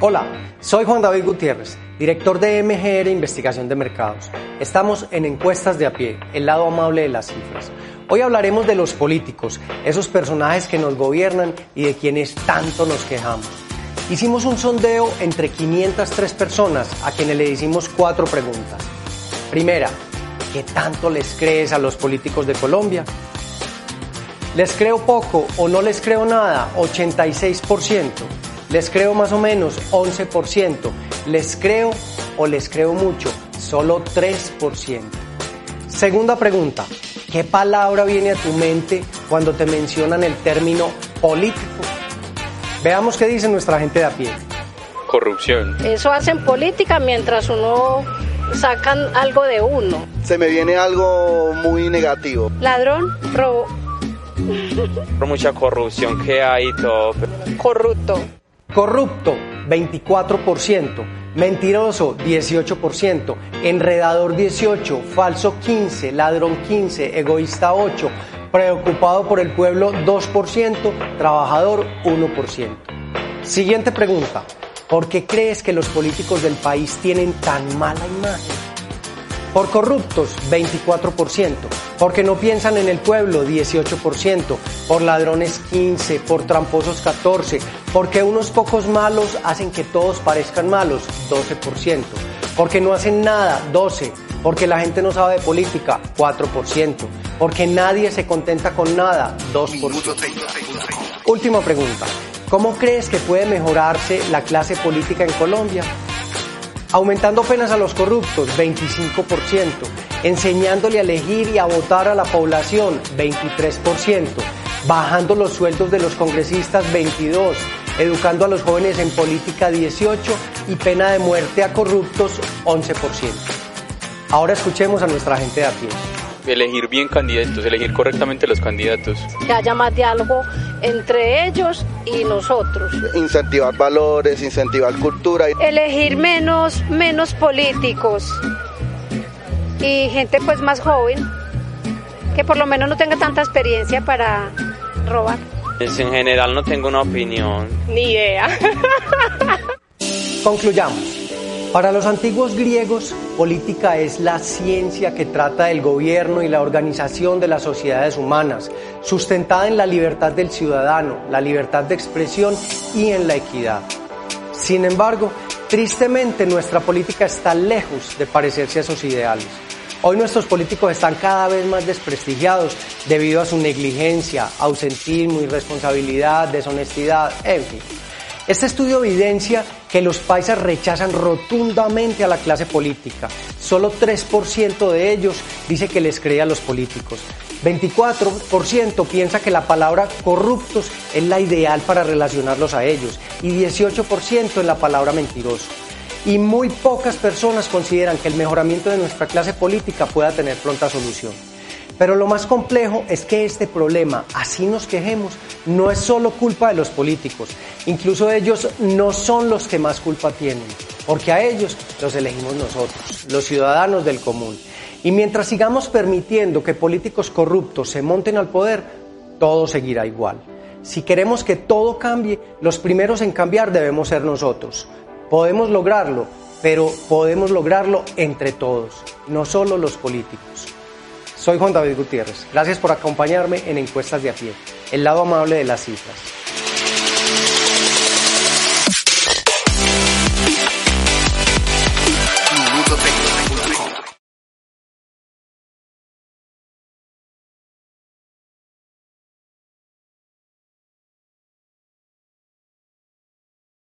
Hola, soy Juan David Gutiérrez, director de MGR Investigación de Mercados. Estamos en Encuestas de a pie, el lado amable de las cifras. Hoy hablaremos de los políticos, esos personajes que nos gobiernan y de quienes tanto nos quejamos. Hicimos un sondeo entre 503 personas a quienes le hicimos cuatro preguntas. Primera, ¿qué tanto les crees a los políticos de Colombia? ¿Les creo poco o no les creo nada? 86%. ¿Les creo más o menos? 11%. ¿Les creo o les creo mucho? Solo 3%. Segunda pregunta. ¿Qué palabra viene a tu mente cuando te mencionan el término político? Veamos qué dice nuestra gente de a pie. Corrupción. Eso hacen política mientras uno sacan algo de uno. Se me viene algo muy negativo. Ladrón, robo. Por mucha corrupción que hay y todo. Corrupto. Corrupto, 24%. Mentiroso, 18%. Enredador, 18%. Falso, 15%. Ladrón, 15%. Egoísta, 8%. Preocupado por el pueblo, 2%. Trabajador, 1%. Siguiente pregunta. ¿Por qué crees que los políticos del país tienen tan mala imagen? Por corruptos, 24%. Porque no piensan en el pueblo, 18%. Por ladrones, 15%. Por tramposos, 14%. Porque unos pocos malos hacen que todos parezcan malos, 12%. Porque no hacen nada, 12%. Porque la gente no sabe de política, 4%. Porque nadie se contenta con nada, 2%. Última pregunta. ¿Cómo crees que puede mejorarse la clase política en Colombia? Aumentando penas a los corruptos, 25%, enseñándole a elegir y a votar a la población, 23%, bajando los sueldos de los congresistas, 22%, educando a los jóvenes en política, 18% y pena de muerte a corruptos, 11%. Ahora escuchemos a nuestra gente de a pie elegir bien candidatos, elegir correctamente los candidatos. Que haya más diálogo entre ellos y nosotros. Incentivar valores, incentivar cultura. Elegir menos, menos políticos y gente pues más joven, que por lo menos no tenga tanta experiencia para robar. Pues, en general no tengo una opinión. Ni idea. Concluyamos. Para los antiguos griegos, política es la ciencia que trata del gobierno y la organización de las sociedades humanas, sustentada en la libertad del ciudadano, la libertad de expresión y en la equidad. Sin embargo, tristemente nuestra política está lejos de parecerse a esos ideales. Hoy nuestros políticos están cada vez más desprestigiados debido a su negligencia, ausentismo, irresponsabilidad, deshonestidad, en fin. Este estudio evidencia que los paisas rechazan rotundamente a la clase política. Solo 3% de ellos dice que les cree a los políticos. 24% piensa que la palabra corruptos es la ideal para relacionarlos a ellos y 18% en la palabra mentiroso. Y muy pocas personas consideran que el mejoramiento de nuestra clase política pueda tener pronta solución. Pero lo más complejo es que este problema, así nos quejemos, no es solo culpa de los políticos. Incluso ellos no son los que más culpa tienen, porque a ellos los elegimos nosotros, los ciudadanos del común. Y mientras sigamos permitiendo que políticos corruptos se monten al poder, todo seguirá igual. Si queremos que todo cambie, los primeros en cambiar debemos ser nosotros. Podemos lograrlo, pero podemos lograrlo entre todos, no solo los políticos. Soy Juan David Gutiérrez. Gracias por acompañarme en Encuestas de a pie, el lado amable de las cifras.